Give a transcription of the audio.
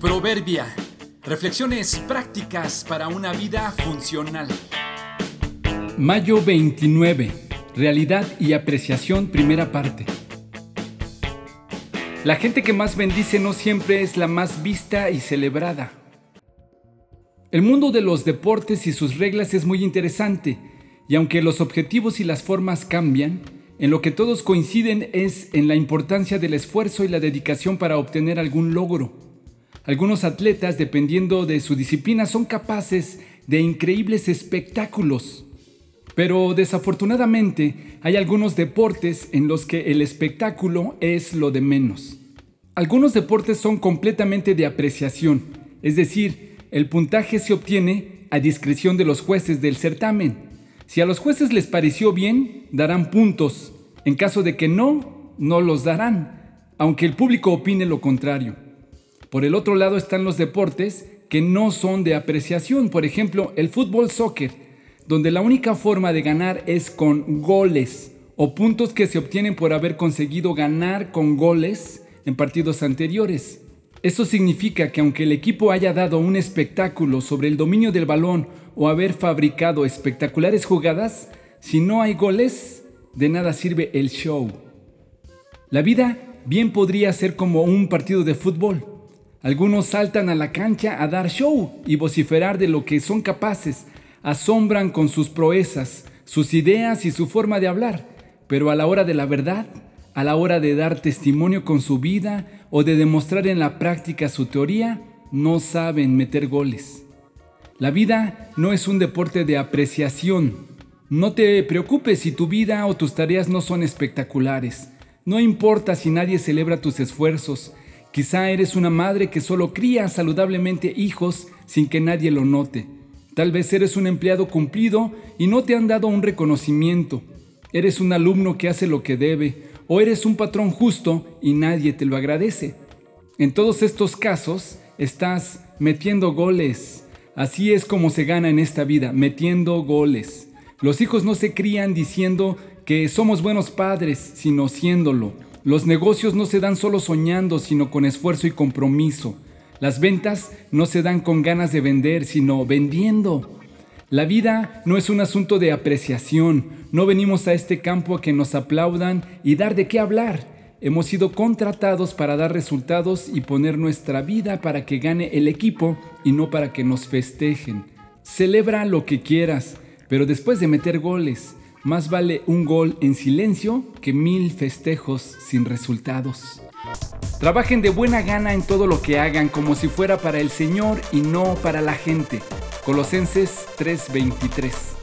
Proverbia. Reflexiones prácticas para una vida funcional. Mayo 29. Realidad y apreciación, primera parte. La gente que más bendice no siempre es la más vista y celebrada. El mundo de los deportes y sus reglas es muy interesante, y aunque los objetivos y las formas cambian, en lo que todos coinciden es en la importancia del esfuerzo y la dedicación para obtener algún logro. Algunos atletas, dependiendo de su disciplina, son capaces de increíbles espectáculos. Pero desafortunadamente hay algunos deportes en los que el espectáculo es lo de menos. Algunos deportes son completamente de apreciación, es decir, el puntaje se obtiene a discreción de los jueces del certamen. Si a los jueces les pareció bien, darán puntos. En caso de que no, no los darán, aunque el público opine lo contrario. Por el otro lado están los deportes que no son de apreciación, por ejemplo, el fútbol soccer, donde la única forma de ganar es con goles o puntos que se obtienen por haber conseguido ganar con goles en partidos anteriores. Eso significa que aunque el equipo haya dado un espectáculo sobre el dominio del balón o haber fabricado espectaculares jugadas, si no hay goles, de nada sirve el show. La vida bien podría ser como un partido de fútbol algunos saltan a la cancha a dar show y vociferar de lo que son capaces, asombran con sus proezas, sus ideas y su forma de hablar, pero a la hora de la verdad, a la hora de dar testimonio con su vida o de demostrar en la práctica su teoría, no saben meter goles. La vida no es un deporte de apreciación. No te preocupes si tu vida o tus tareas no son espectaculares. No importa si nadie celebra tus esfuerzos, Quizá eres una madre que solo cría saludablemente hijos sin que nadie lo note. Tal vez eres un empleado cumplido y no te han dado un reconocimiento. Eres un alumno que hace lo que debe o eres un patrón justo y nadie te lo agradece. En todos estos casos estás metiendo goles. Así es como se gana en esta vida, metiendo goles. Los hijos no se crían diciendo que somos buenos padres, sino siéndolo. Los negocios no se dan solo soñando, sino con esfuerzo y compromiso. Las ventas no se dan con ganas de vender, sino vendiendo. La vida no es un asunto de apreciación. No venimos a este campo a que nos aplaudan y dar de qué hablar. Hemos sido contratados para dar resultados y poner nuestra vida para que gane el equipo y no para que nos festejen. Celebra lo que quieras, pero después de meter goles, más vale un gol en silencio que mil festejos sin resultados. Trabajen de buena gana en todo lo que hagan como si fuera para el Señor y no para la gente. Colosenses 3:23